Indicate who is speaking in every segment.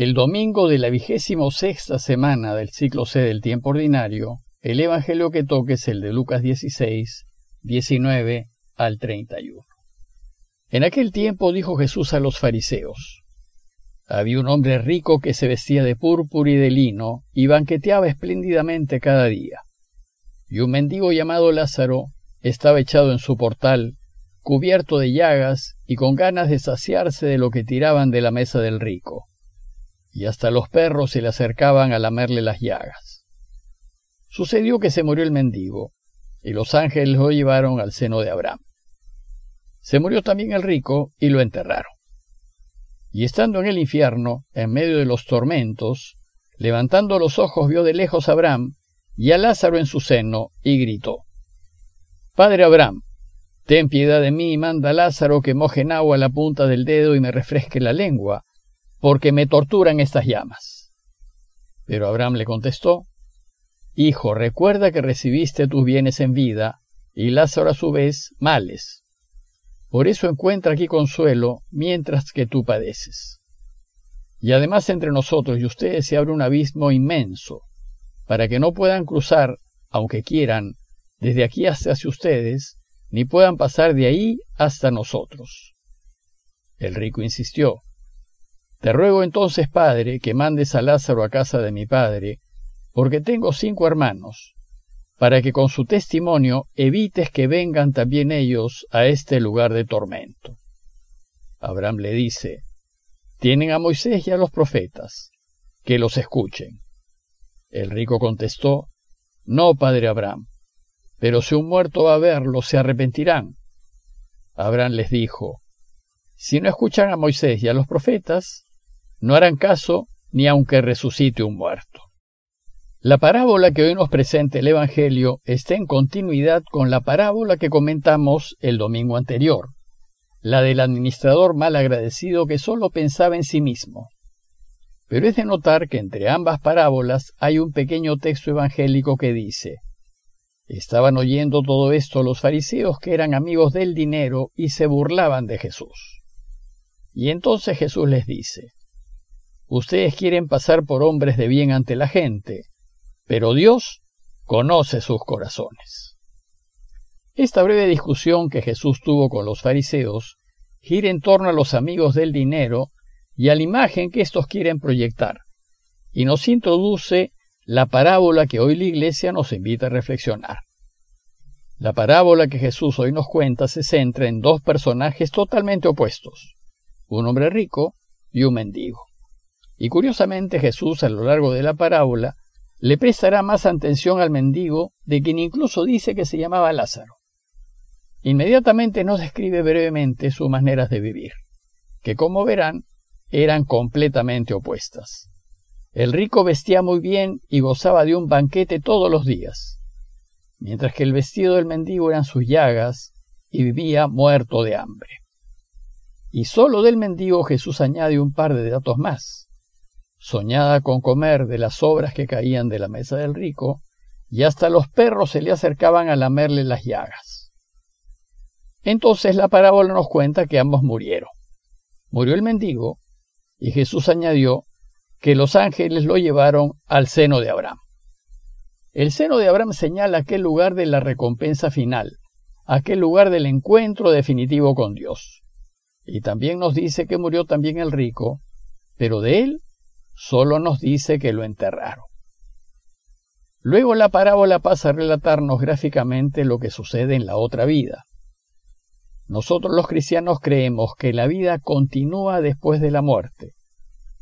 Speaker 1: El domingo de la vigésimo sexta semana del ciclo C del tiempo ordinario, el evangelio que toque es el de Lucas 16, 19 al 31. En aquel tiempo dijo Jesús a los fariseos, Había un hombre rico que se vestía de púrpura y de lino y banqueteaba espléndidamente cada día. Y un mendigo llamado Lázaro estaba echado en su portal, cubierto de llagas y con ganas de saciarse de lo que tiraban de la mesa del rico y hasta los perros se le acercaban a lamerle las llagas. Sucedió que se murió el mendigo, y los ángeles lo llevaron al seno de Abraham. Se murió también el rico, y lo enterraron. Y estando en el infierno, en medio de los tormentos, levantando los ojos vio de lejos a Abraham y a Lázaro en su seno, y gritó, Padre Abraham, ten piedad de mí y manda a Lázaro que moje en agua la punta del dedo y me refresque la lengua, porque me torturan estas llamas. Pero Abraham le contestó, Hijo, recuerda que recibiste tus bienes en vida, y Lázaro a su vez males. Por eso encuentra aquí consuelo mientras que tú padeces. Y además entre nosotros y ustedes se abre un abismo inmenso, para que no puedan cruzar, aunque quieran, desde aquí hasta hacia ustedes, ni puedan pasar de ahí hasta nosotros. El rico insistió, te ruego entonces, Padre, que mandes a Lázaro a casa de mi Padre, porque tengo cinco hermanos, para que con su testimonio evites que vengan también ellos a este lugar de tormento. Abraham le dice, Tienen a Moisés y a los profetas, que los escuchen. El rico contestó, No, padre Abraham, pero si un muerto va a verlo, se arrepentirán. Abraham les dijo, Si no escuchan a Moisés y a los profetas, no harán caso ni aunque resucite un muerto. La parábola que hoy nos presenta el Evangelio está en continuidad con la parábola que comentamos el domingo anterior, la del administrador mal agradecido que solo pensaba en sí mismo. Pero es de notar que entre ambas parábolas hay un pequeño texto evangélico que dice, Estaban oyendo todo esto los fariseos que eran amigos del dinero y se burlaban de Jesús. Y entonces Jesús les dice, Ustedes quieren pasar por hombres de bien ante la gente, pero Dios conoce sus corazones. Esta breve discusión que Jesús tuvo con los fariseos gira en torno a los amigos del dinero y a la imagen que estos quieren proyectar, y nos introduce la parábola que hoy la Iglesia nos invita a reflexionar. La parábola que Jesús hoy nos cuenta se centra en dos personajes totalmente opuestos, un hombre rico y un mendigo. Y curiosamente Jesús a lo largo de la parábola le prestará más atención al mendigo de quien incluso dice que se llamaba Lázaro. Inmediatamente nos describe brevemente sus maneras de vivir, que como verán eran completamente opuestas. El rico vestía muy bien y gozaba de un banquete todos los días, mientras que el vestido del mendigo eran sus llagas y vivía muerto de hambre. Y solo del mendigo Jesús añade un par de datos más soñada con comer de las sobras que caían de la mesa del rico, y hasta los perros se le acercaban a lamerle las llagas. Entonces la parábola nos cuenta que ambos murieron. Murió el mendigo, y Jesús añadió que los ángeles lo llevaron al seno de Abraham. El seno de Abraham señala aquel lugar de la recompensa final, aquel lugar del encuentro definitivo con Dios. Y también nos dice que murió también el rico, pero de él solo nos dice que lo enterraron. Luego la parábola pasa a relatarnos gráficamente lo que sucede en la otra vida. Nosotros los cristianos creemos que la vida continúa después de la muerte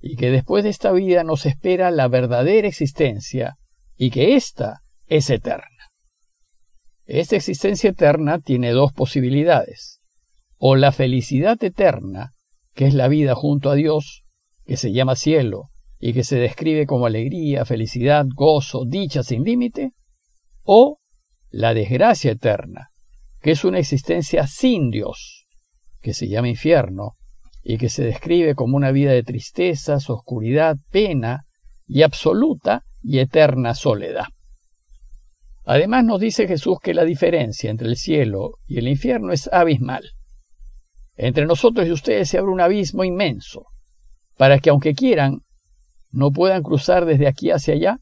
Speaker 1: y que después de esta vida nos espera la verdadera existencia y que ésta es eterna. Esta existencia eterna tiene dos posibilidades. O la felicidad eterna, que es la vida junto a Dios, que se llama cielo, y que se describe como alegría, felicidad, gozo, dicha sin límite, o la desgracia eterna, que es una existencia sin Dios, que se llama infierno, y que se describe como una vida de tristezas, oscuridad, pena y absoluta y eterna soledad. Además nos dice Jesús que la diferencia entre el cielo y el infierno es abismal. Entre nosotros y ustedes se abre un abismo inmenso, para que aunque quieran, no puedan cruzar desde aquí hacia allá,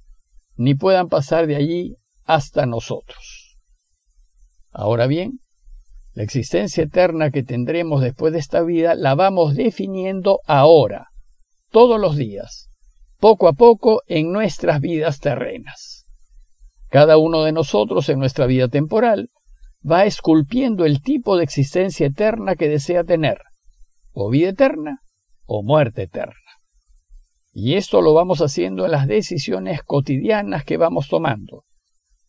Speaker 1: ni puedan pasar de allí hasta nosotros. Ahora bien, la existencia eterna que tendremos después de esta vida la vamos definiendo ahora, todos los días, poco a poco en nuestras vidas terrenas. Cada uno de nosotros en nuestra vida temporal va esculpiendo el tipo de existencia eterna que desea tener, o vida eterna o muerte eterna. Y esto lo vamos haciendo en las decisiones cotidianas que vamos tomando,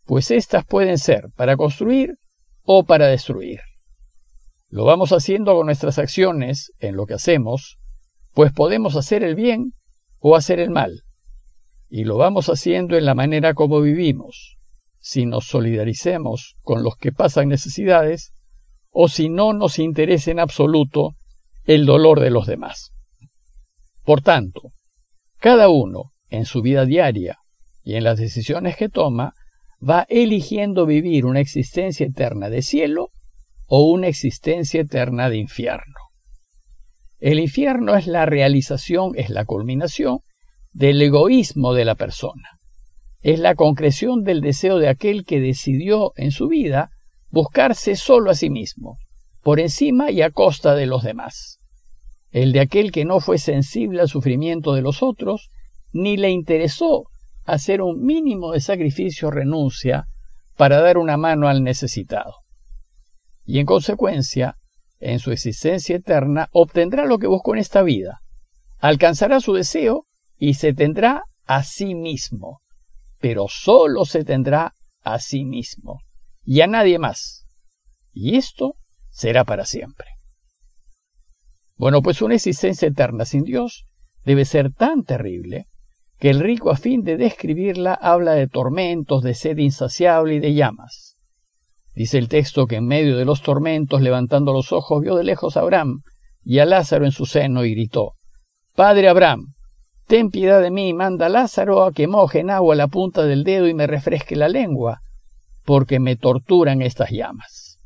Speaker 1: pues éstas pueden ser para construir o para destruir. Lo vamos haciendo con nuestras acciones en lo que hacemos, pues podemos hacer el bien o hacer el mal. Y lo vamos haciendo en la manera como vivimos, si nos solidaricemos con los que pasan necesidades o si no nos interesa en absoluto el dolor de los demás. Por tanto, cada uno, en su vida diaria y en las decisiones que toma, va eligiendo vivir una existencia eterna de cielo o una existencia eterna de infierno. El infierno es la realización, es la culminación del egoísmo de la persona es la concreción del deseo de aquel que decidió en su vida buscarse solo a sí mismo, por encima y a costa de los demás. El de aquel que no fue sensible al sufrimiento de los otros, ni le interesó hacer un mínimo de sacrificio o renuncia para dar una mano al necesitado. Y en consecuencia, en su existencia eterna, obtendrá lo que buscó en esta vida, alcanzará su deseo y se tendrá a sí mismo pero solo se tendrá a sí mismo y a nadie más. Y esto será para siempre. Bueno, pues una existencia eterna sin Dios debe ser tan terrible que el rico a fin de describirla habla de tormentos, de sed insaciable y de llamas. Dice el texto que en medio de los tormentos, levantando los ojos, vio de lejos a Abraham y a Lázaro en su seno y gritó, Padre Abraham, Ten piedad de mí, manda a Lázaro a que moje en agua la punta del dedo y me refresque la lengua, porque me torturan estas llamas.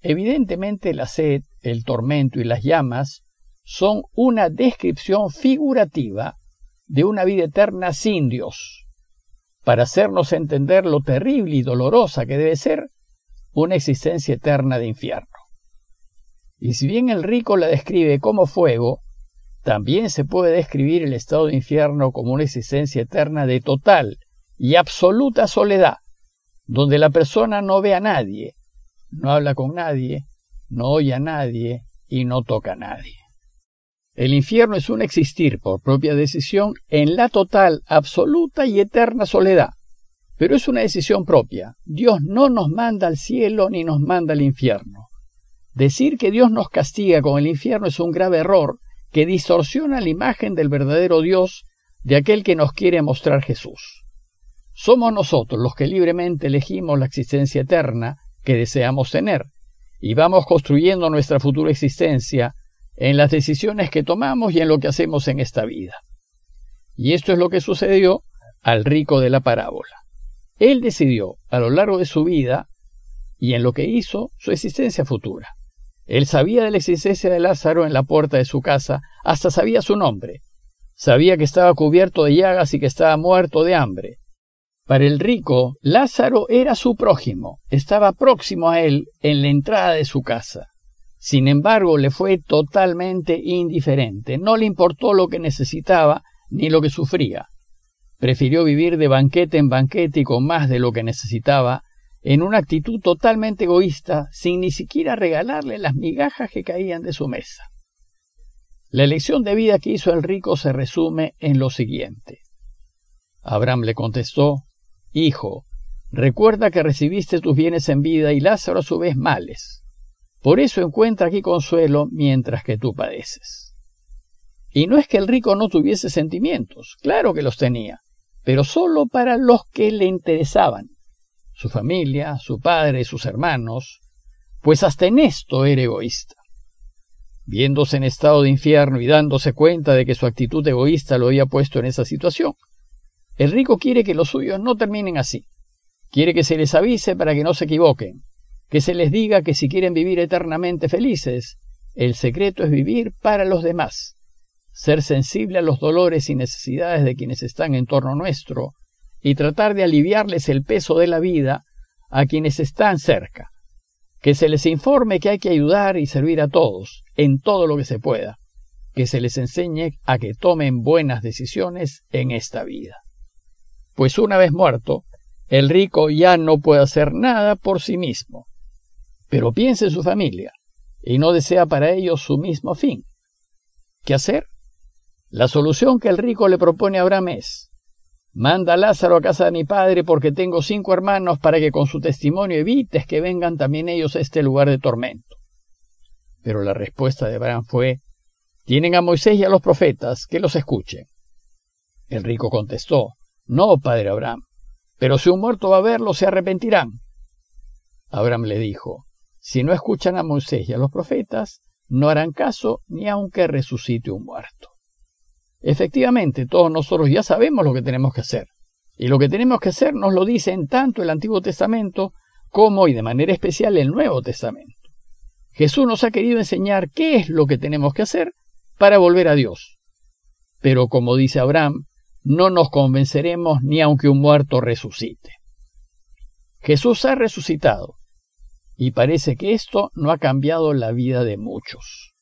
Speaker 1: Evidentemente la sed, el tormento y las llamas son una descripción figurativa de una vida eterna sin Dios, para hacernos entender lo terrible y dolorosa que debe ser una existencia eterna de infierno. Y si bien el rico la describe como fuego, también se puede describir el estado de infierno como una existencia eterna de total y absoluta soledad, donde la persona no ve a nadie, no habla con nadie, no oye a nadie y no toca a nadie. El infierno es un existir por propia decisión en la total, absoluta y eterna soledad, pero es una decisión propia. Dios no nos manda al cielo ni nos manda al infierno. Decir que Dios nos castiga con el infierno es un grave error que distorsiona la imagen del verdadero Dios de aquel que nos quiere mostrar Jesús. Somos nosotros los que libremente elegimos la existencia eterna que deseamos tener, y vamos construyendo nuestra futura existencia en las decisiones que tomamos y en lo que hacemos en esta vida. Y esto es lo que sucedió al rico de la parábola. Él decidió a lo largo de su vida y en lo que hizo su existencia futura. Él sabía de la existencia de Lázaro en la puerta de su casa, hasta sabía su nombre. Sabía que estaba cubierto de llagas y que estaba muerto de hambre. Para el rico, Lázaro era su prójimo, estaba próximo a él en la entrada de su casa. Sin embargo, le fue totalmente indiferente, no le importó lo que necesitaba ni lo que sufría. Prefirió vivir de banquete en banquete y con más de lo que necesitaba, en una actitud totalmente egoísta, sin ni siquiera regalarle las migajas que caían de su mesa. La elección de vida que hizo el rico se resume en lo siguiente. Abraham le contestó, Hijo, recuerda que recibiste tus bienes en vida y Lázaro a su vez males. Por eso encuentra aquí consuelo mientras que tú padeces. Y no es que el rico no tuviese sentimientos, claro que los tenía, pero solo para los que le interesaban su familia, su padre, sus hermanos, pues hasta en esto era egoísta. Viéndose en estado de infierno y dándose cuenta de que su actitud egoísta lo había puesto en esa situación, el rico quiere que los suyos no terminen así. Quiere que se les avise para que no se equivoquen, que se les diga que si quieren vivir eternamente felices, el secreto es vivir para los demás, ser sensible a los dolores y necesidades de quienes están en torno nuestro y tratar de aliviarles el peso de la vida a quienes están cerca. Que se les informe que hay que ayudar y servir a todos, en todo lo que se pueda. Que se les enseñe a que tomen buenas decisiones en esta vida. Pues una vez muerto, el rico ya no puede hacer nada por sí mismo. Pero piensa en su familia y no desea para ellos su mismo fin. ¿Qué hacer? La solución que el rico le propone a Abraham es, manda a Lázaro a casa de mi padre porque tengo cinco hermanos para que con su testimonio evites que vengan también ellos a este lugar de tormento. Pero la respuesta de Abraham fue, tienen a Moisés y a los profetas, que los escuchen. El rico contestó, no, padre Abraham, pero si un muerto va a verlo, se arrepentirán. Abraham le dijo, si no escuchan a Moisés y a los profetas, no harán caso ni aunque resucite un muerto. Efectivamente, todos nosotros ya sabemos lo que tenemos que hacer. Y lo que tenemos que hacer nos lo dice en tanto el Antiguo Testamento como y de manera especial el Nuevo Testamento. Jesús nos ha querido enseñar qué es lo que tenemos que hacer para volver a Dios. Pero como dice Abraham, no nos convenceremos ni aunque un muerto resucite. Jesús ha resucitado y parece que esto no ha cambiado la vida de muchos.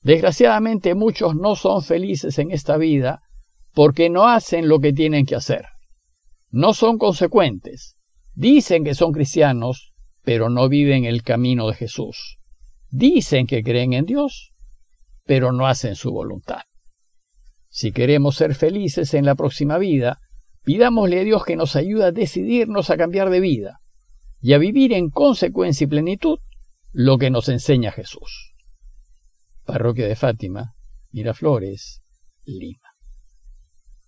Speaker 1: Desgraciadamente muchos no son felices en esta vida porque no hacen lo que tienen que hacer. No son consecuentes. Dicen que son cristianos, pero no viven el camino de Jesús. Dicen que creen en Dios, pero no hacen su voluntad. Si queremos ser felices en la próxima vida, pidámosle a Dios que nos ayude a decidirnos a cambiar de vida y a vivir en consecuencia y plenitud lo que nos enseña Jesús. Parroquia de Fátima, Miraflores, Lima.